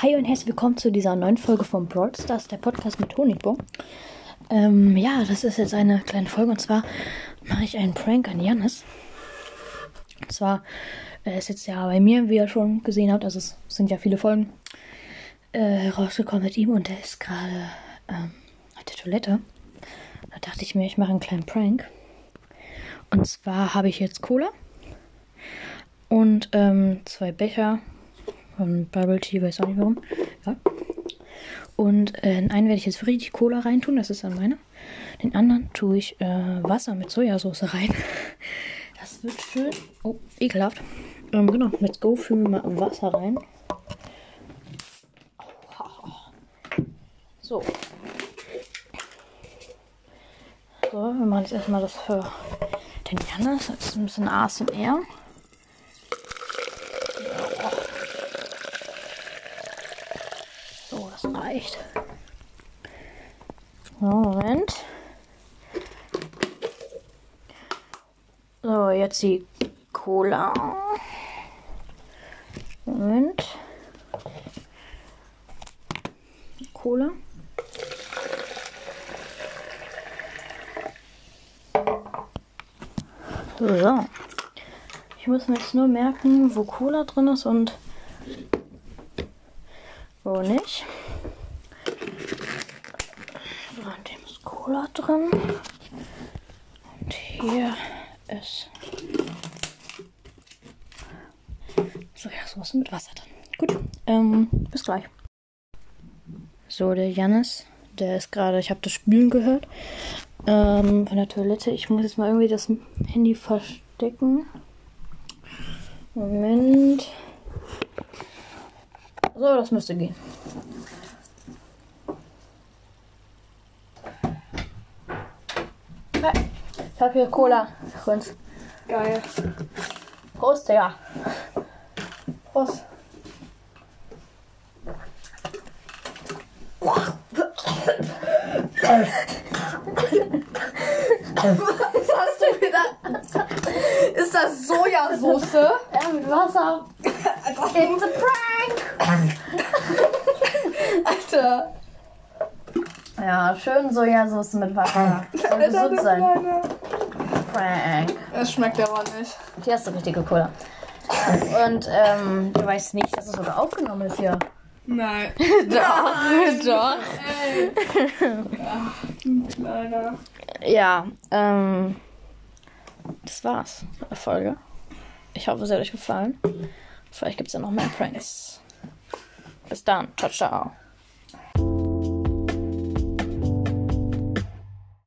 Hi und herzlich willkommen zu dieser neuen Folge von Brawl Stars, der Podcast mit Honigbo. Ähm, ja, das ist jetzt eine kleine Folge und zwar mache ich einen Prank an Janis. Und zwar äh, ist jetzt ja bei mir, wie ihr schon gesehen habt, also es sind ja viele Folgen äh, rausgekommen mit ihm und der ist gerade ähm, auf der Toilette. Da dachte ich mir, ich mache einen kleinen Prank. Und zwar habe ich jetzt Cola und ähm, zwei Becher von Bubble Tea, weiß auch nicht warum. Ja. Und äh, in einen werde ich jetzt richtig Cola reintun, das ist dann meine. Den anderen tue ich äh, Wasser mit Sojasauce rein. Das wird schön. Oh, ekelhaft. Ähm, genau, let's go. Füllen wir mal Wasser rein. So. So, wir machen jetzt erstmal das für den Janis. Das ist ein bisschen ASMR. So, das reicht. So, Moment. So, jetzt die Cola. Moment. Cola. So. Ich muss mir jetzt nur merken, wo Cola drin ist und nicht. So, in dem ist Cola drin. Und hier ist Sojasauce mit Wasser drin. Gut, ähm, bis gleich. So, der Jannis, der ist gerade, ich habe das Spülen gehört, ähm, von der Toilette. Ich muss jetzt mal irgendwie das Handy verstecken. Moment. So, das müsste gehen. Ich habe hier Cola für uns. Geil. Prost, Digga. Prost. Was hast du wieder? Ist das Sojasauce? Ja, mit Wasser. It's a prank. Alter. Ja, schön Sojasauce mit Wasser. Soll gesund sein. Prank. Es schmeckt aber nicht. Hier hast du richtige Cola. Und ähm, du weißt nicht, dass es sogar aufgenommen ist hier. Nein. Doch, doch. Ey. Kleiner. Ja, ähm, das war's Folge. Ich hoffe, es hat euch gefallen. Vielleicht gibt's ja noch mehr Pranks. Bis dann. Ciao, ciao.